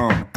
uh,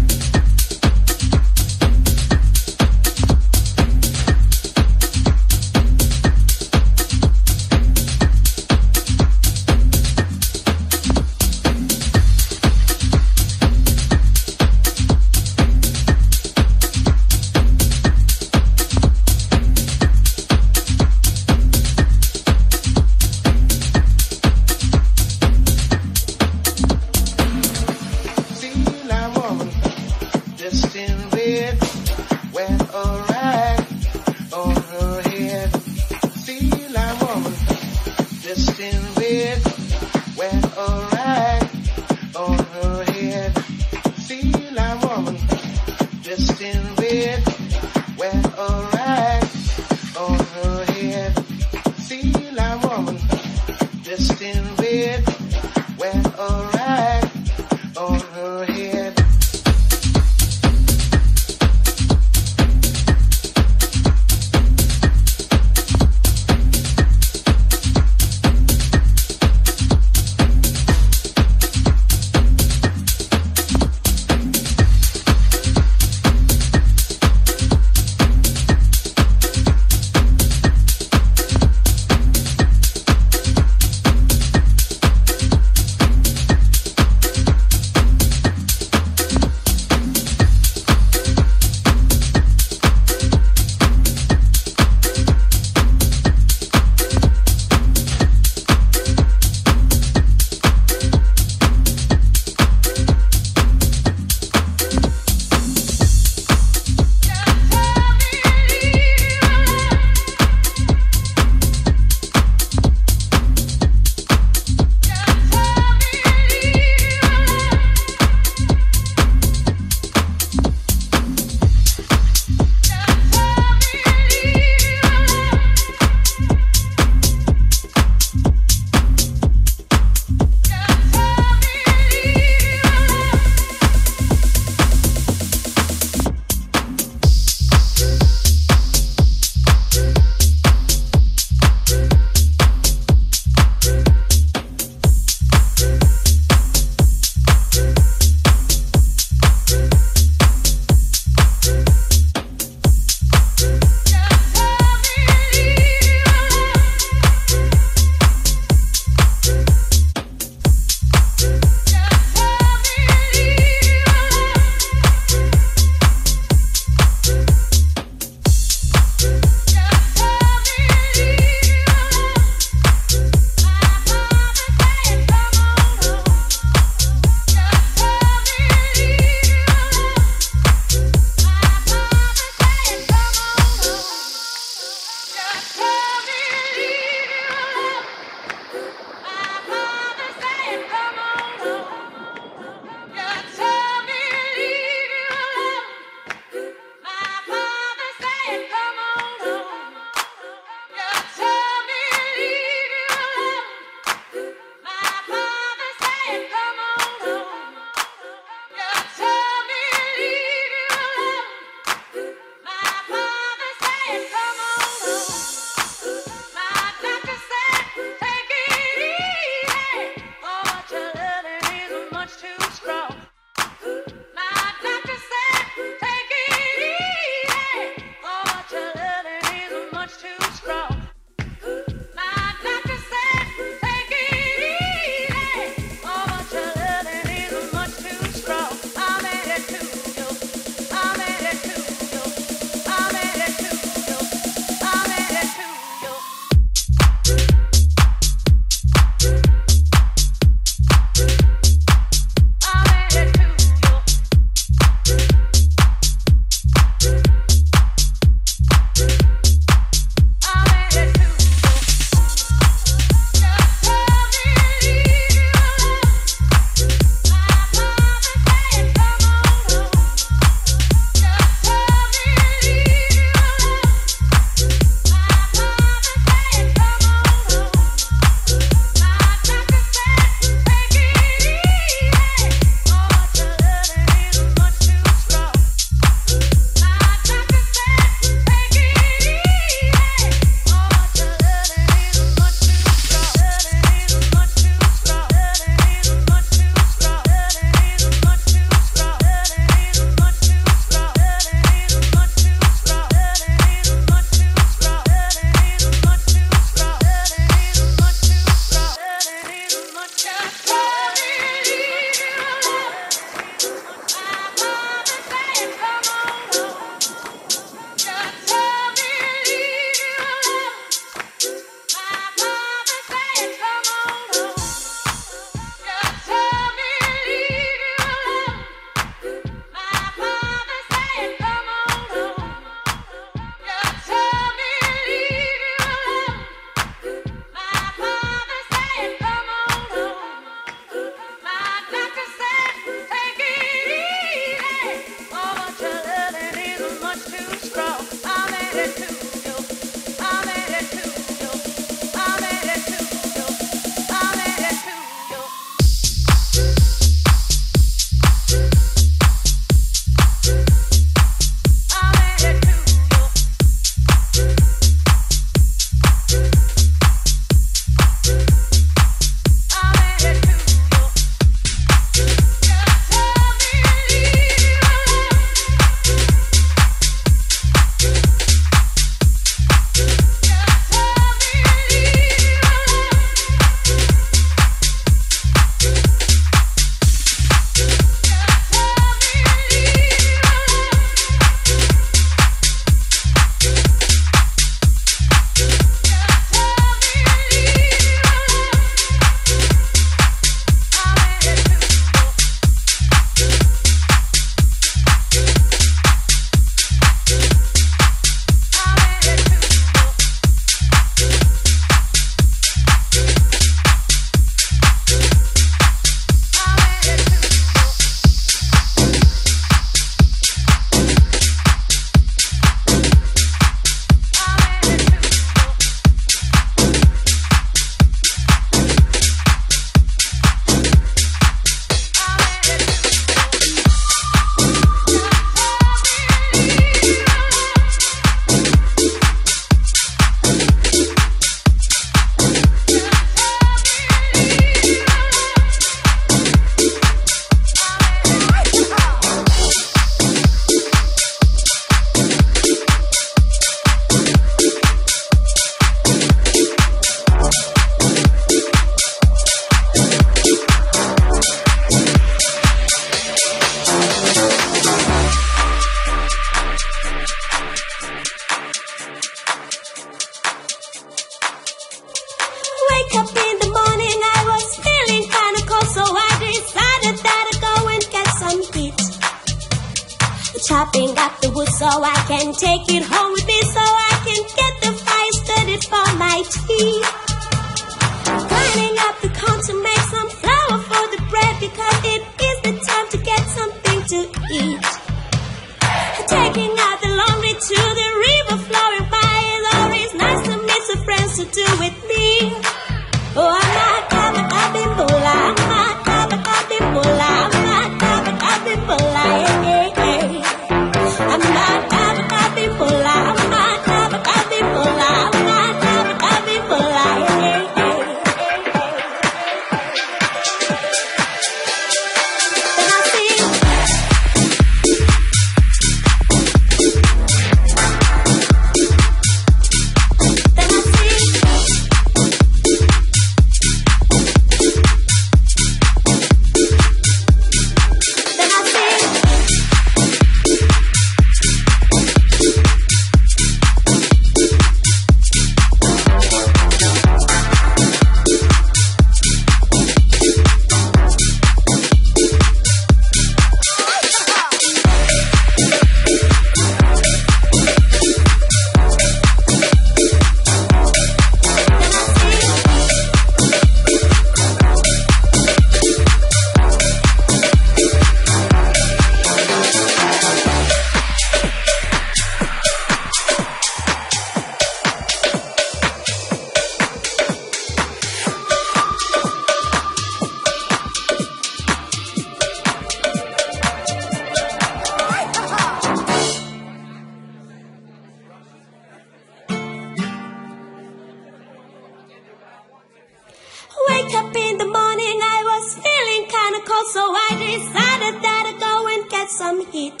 some heat.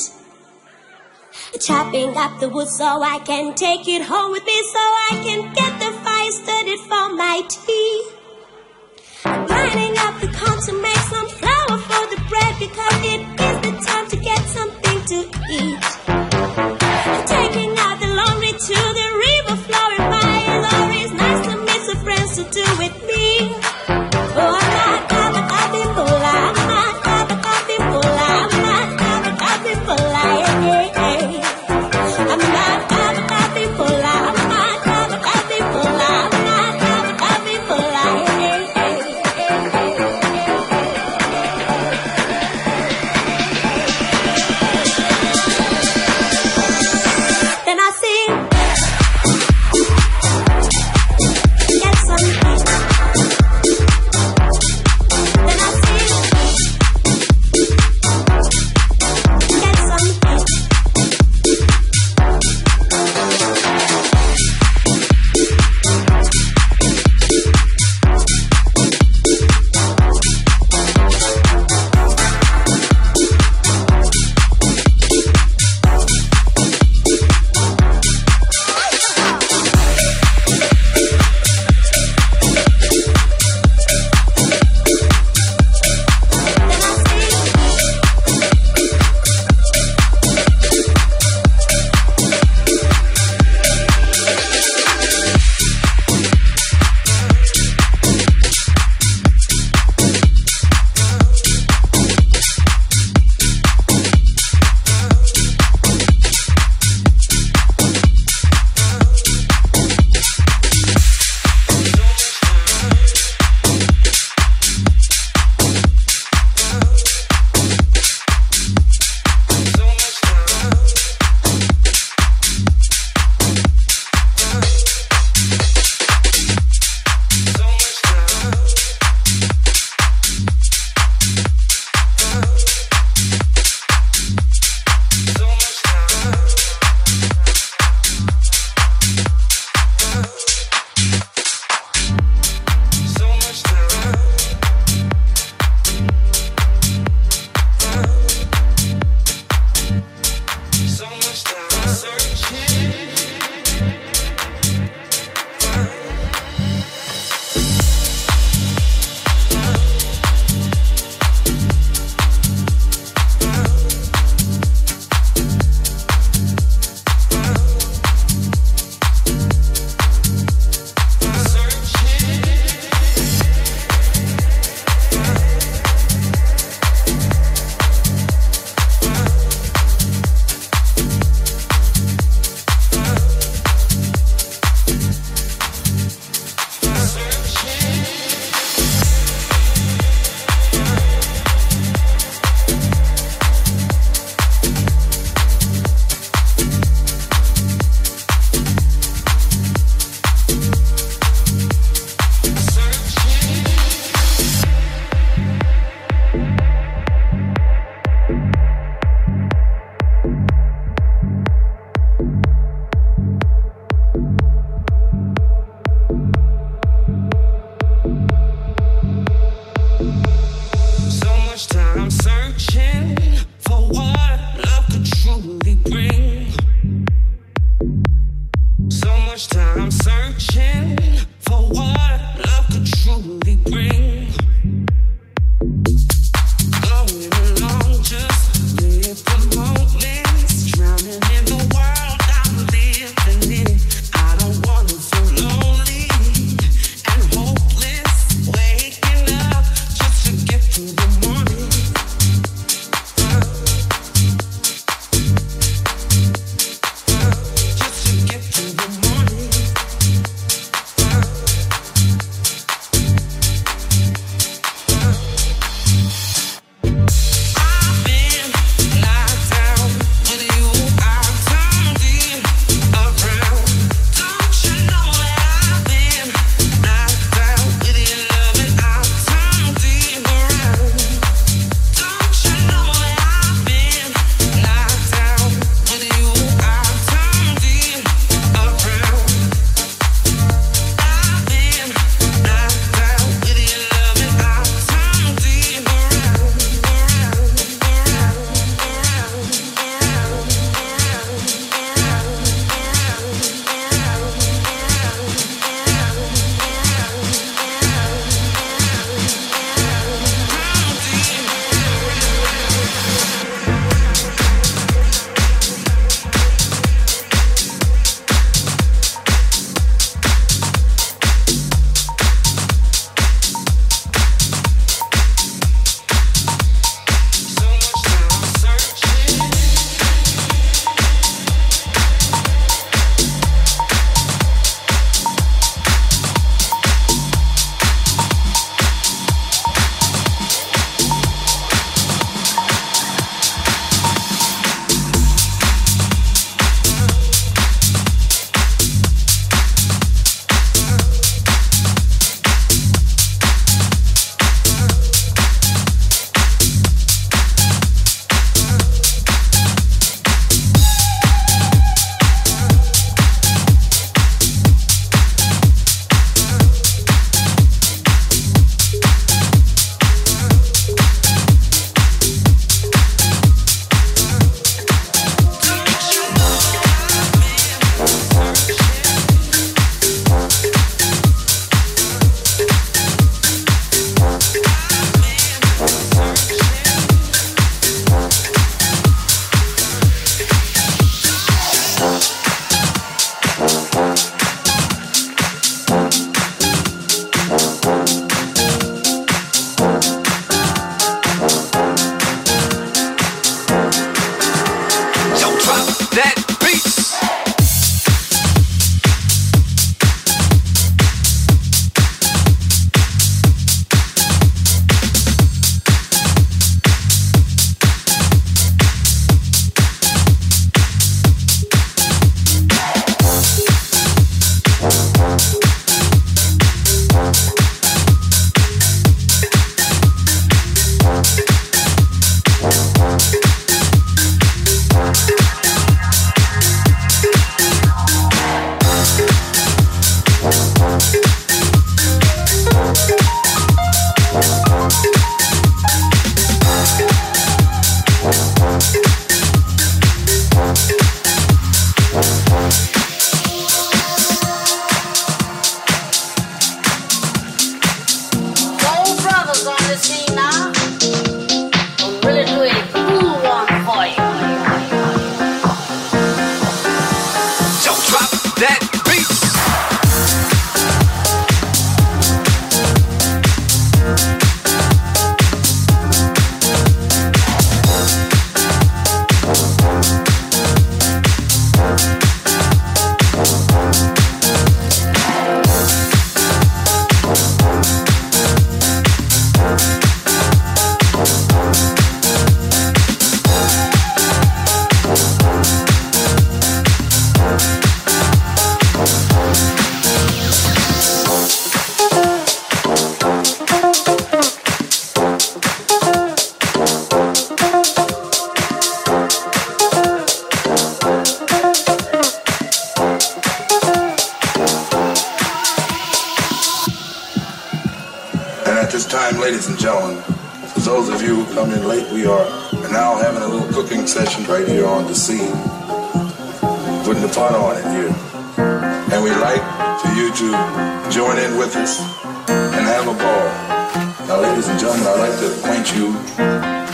Chopping up the wood so I can take it home with me so I can get the fire started for my tea. Grinding up the corn to make some flour for the bread because it is the time to get something to eat. Taking out the laundry to the river flowing by my lorry's nice to meet some friends to do with me.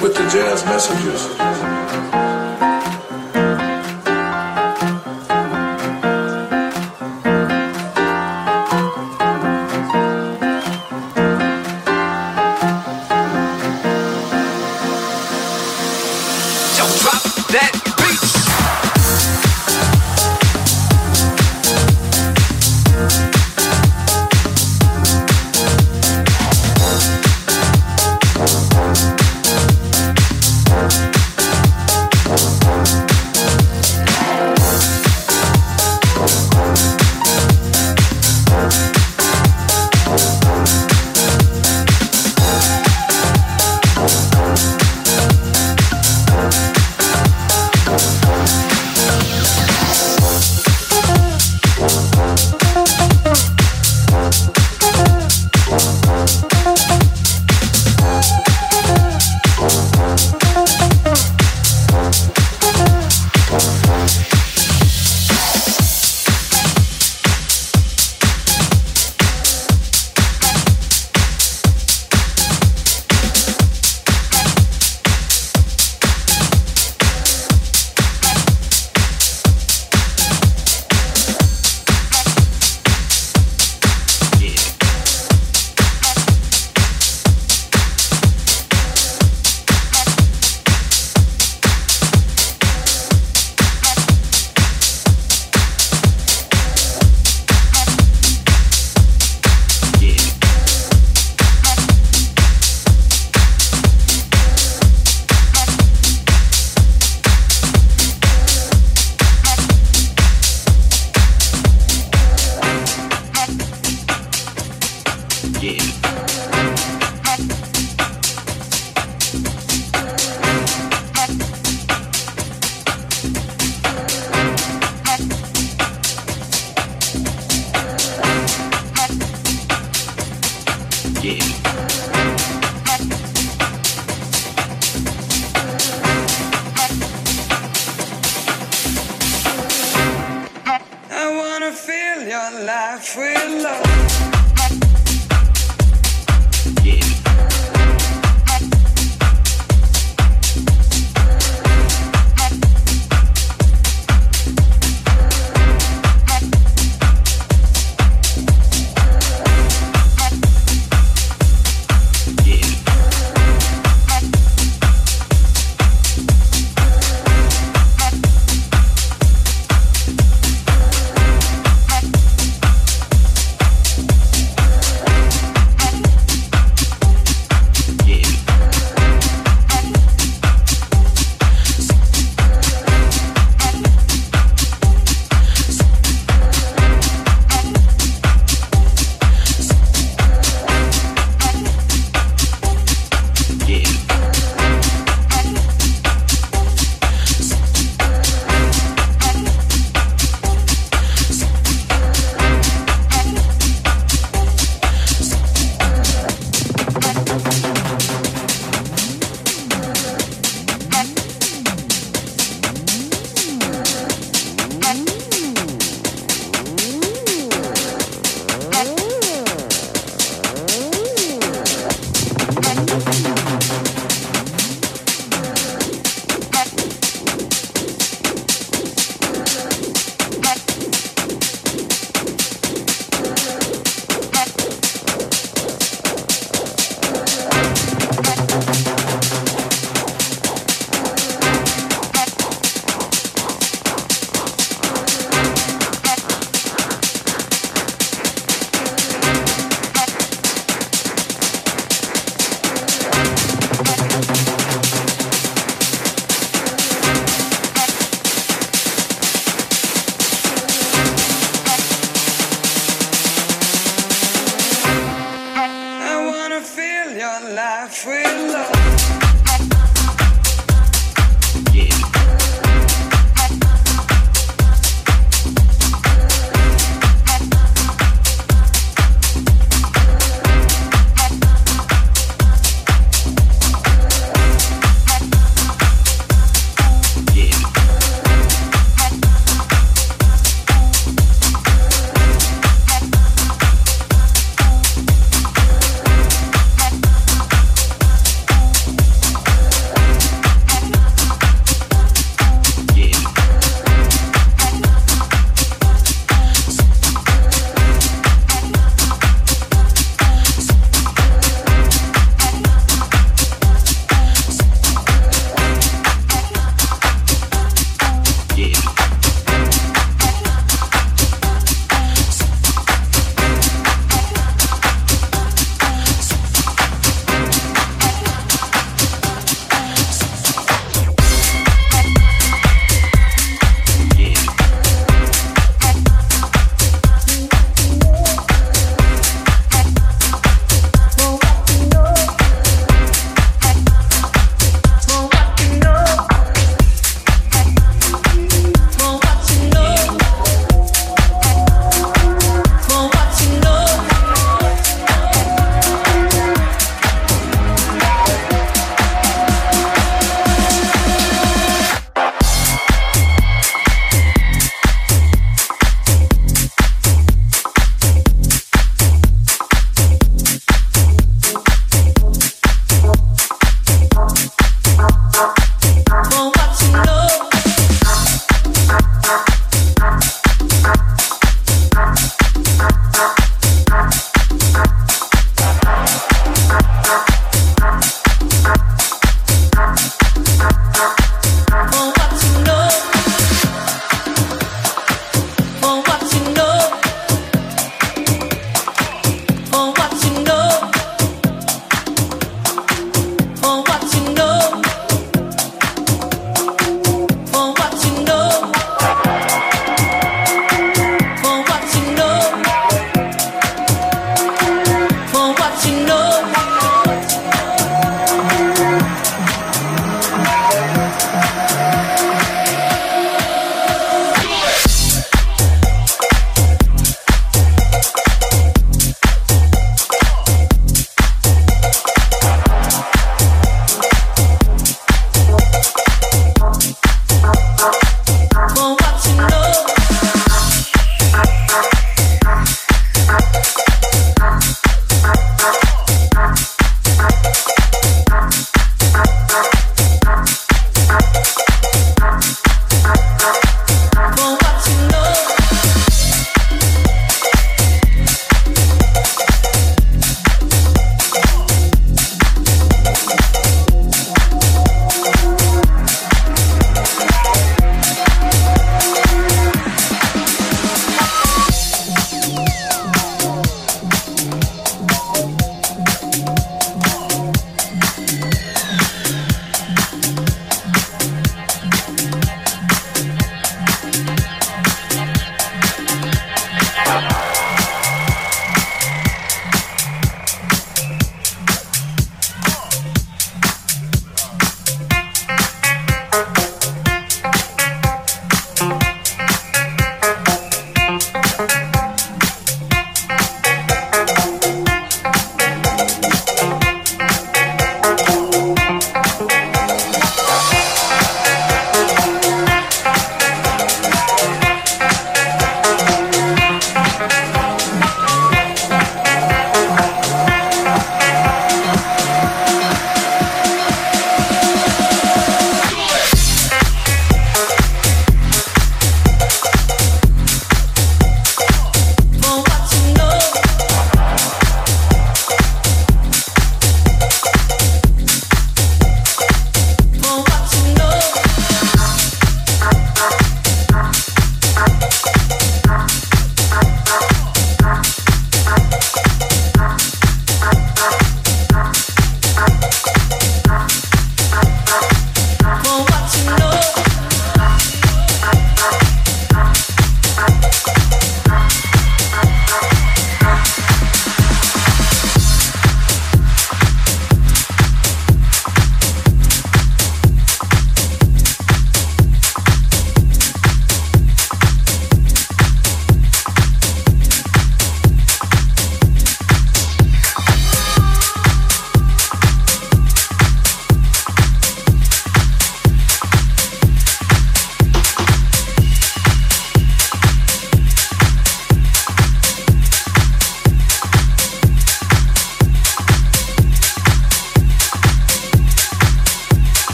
With the jazz messengers.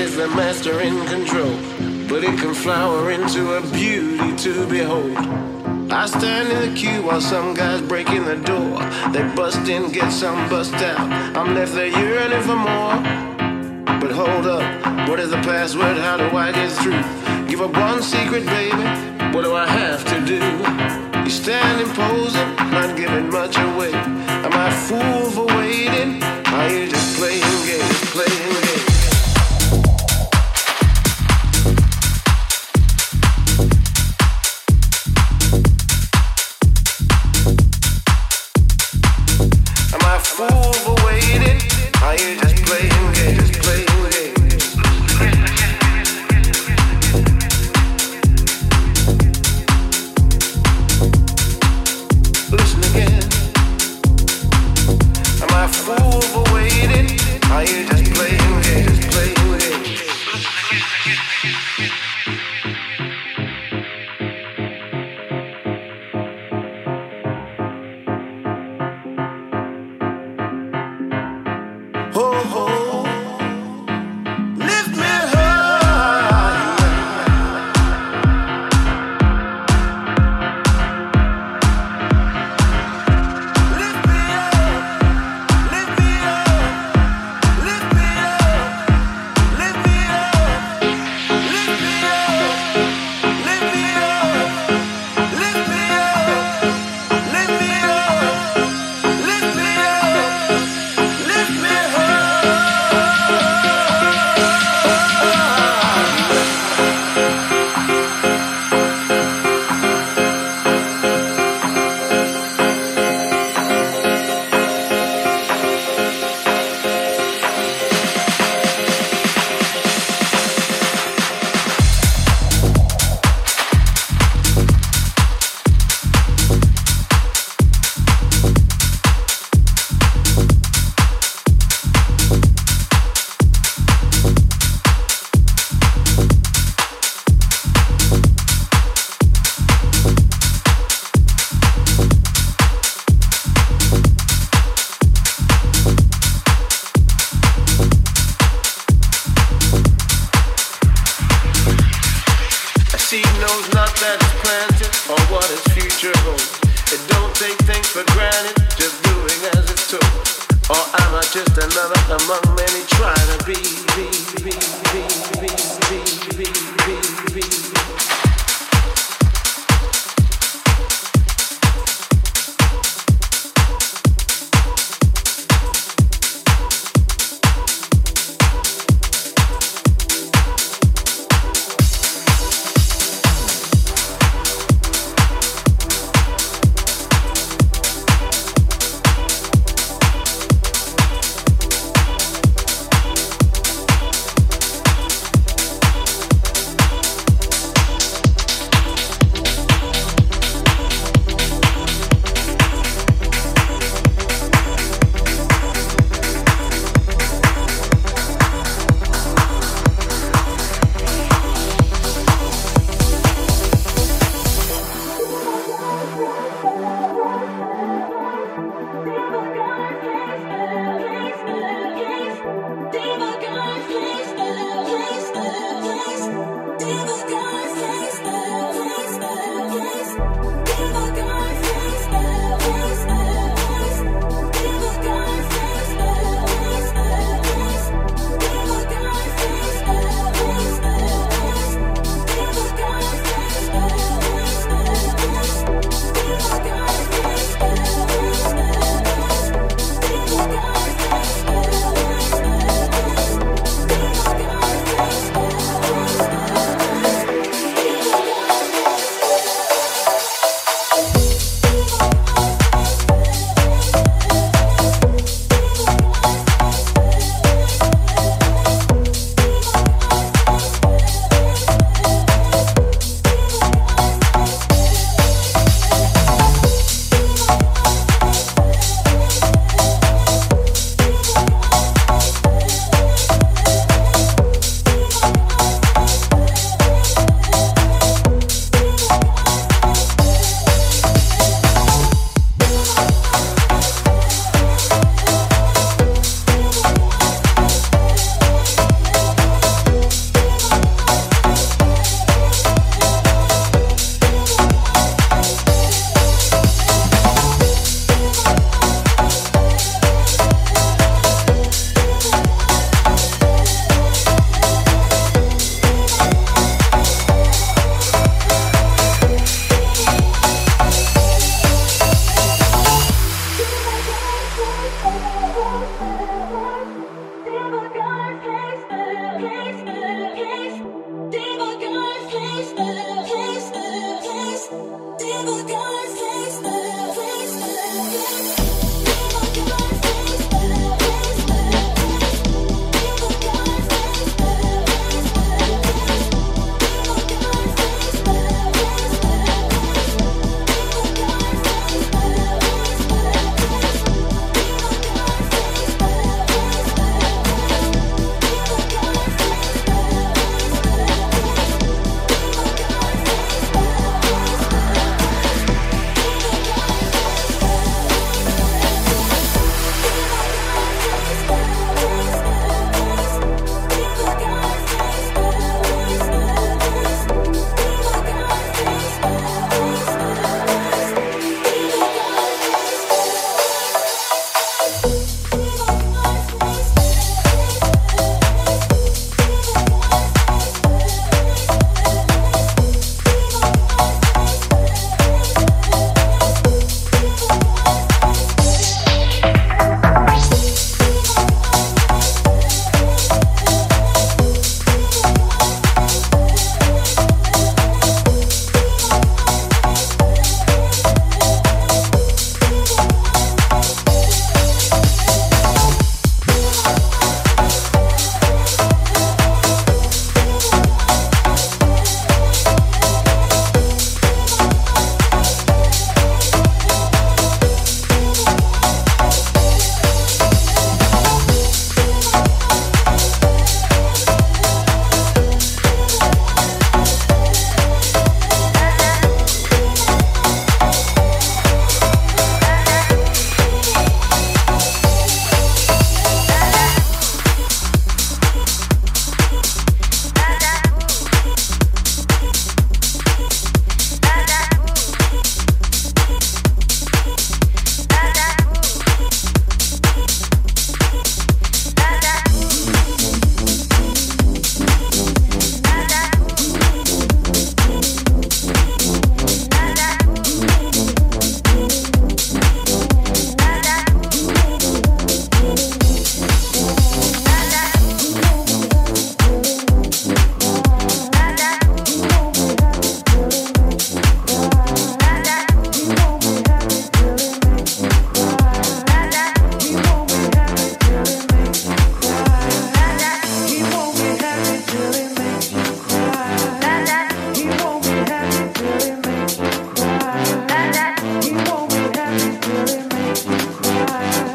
Circumstances, the master feel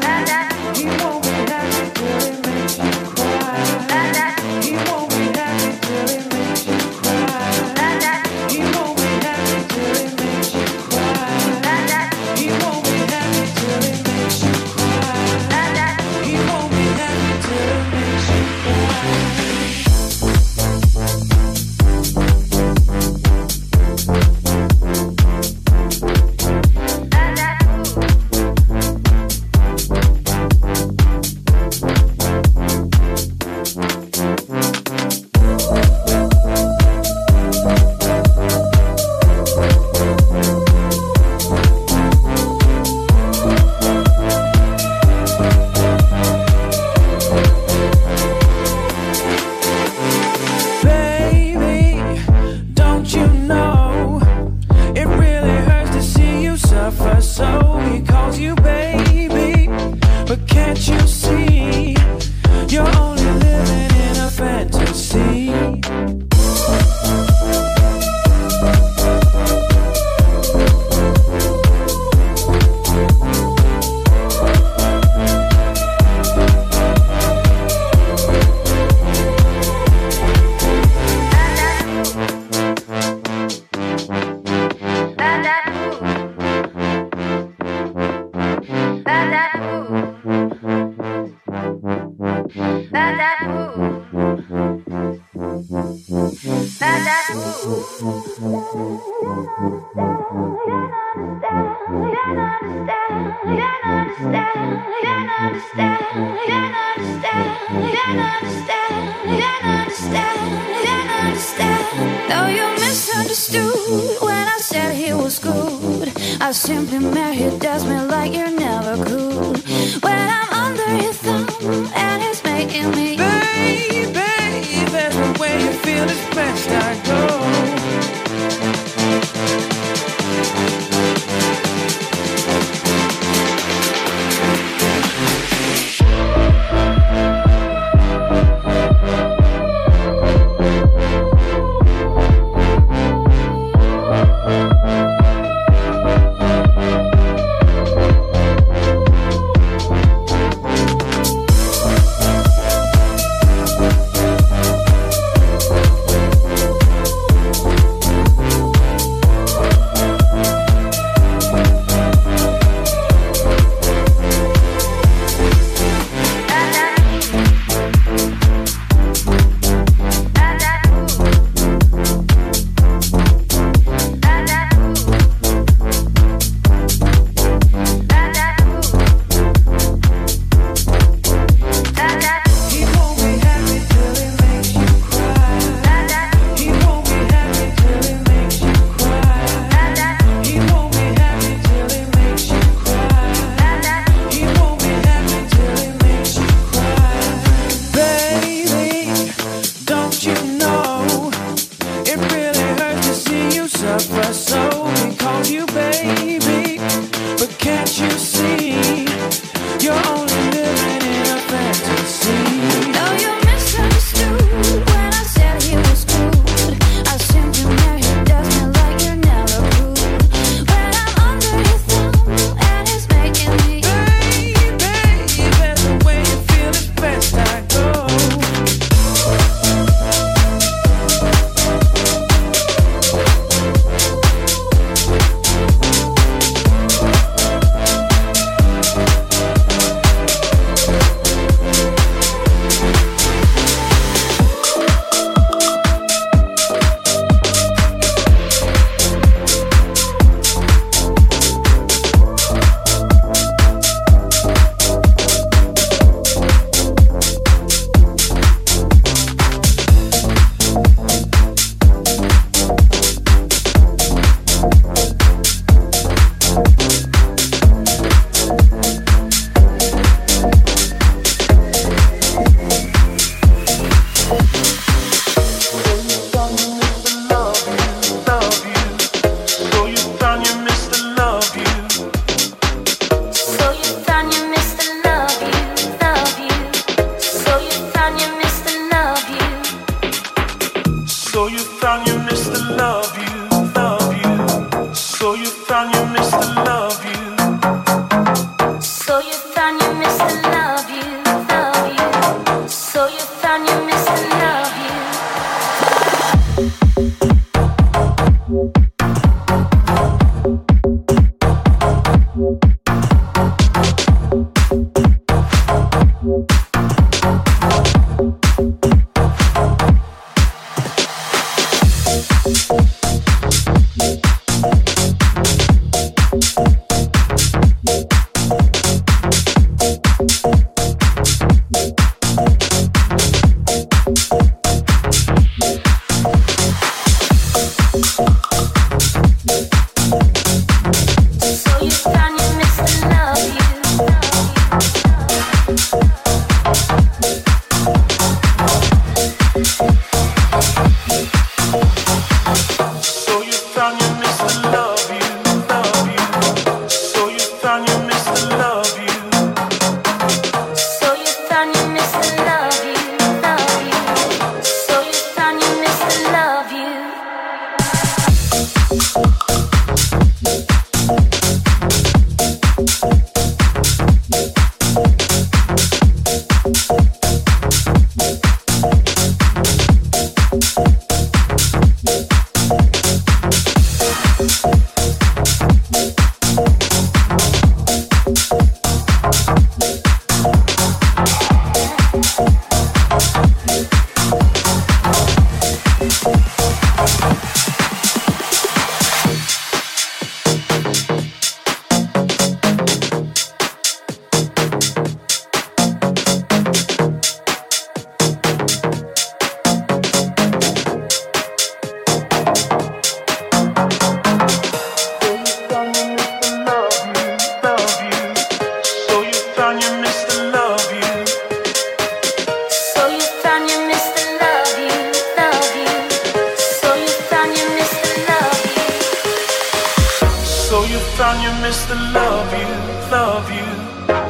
found you miss the love you, love you.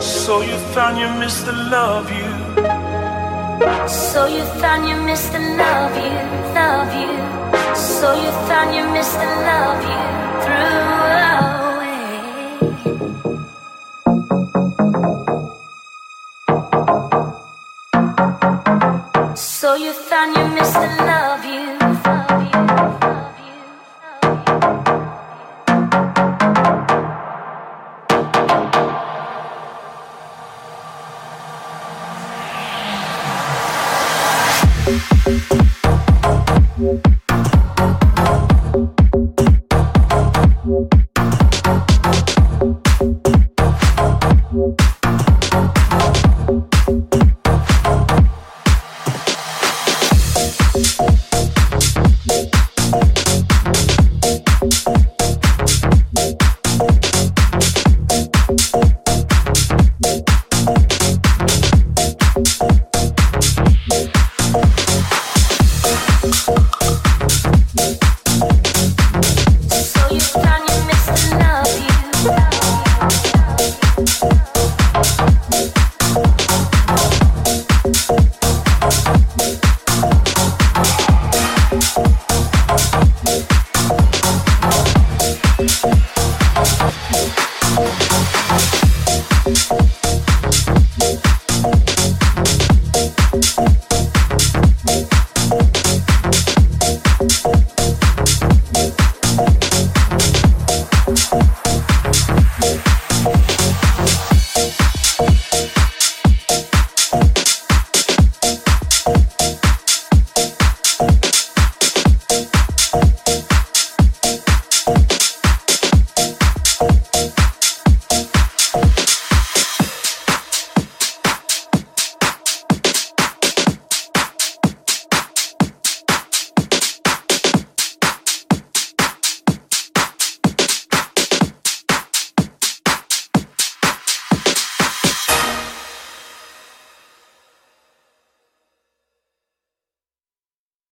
So you found you miss the love you. So you found you miss the love you, love you. So you found you miss the love you through. So you found your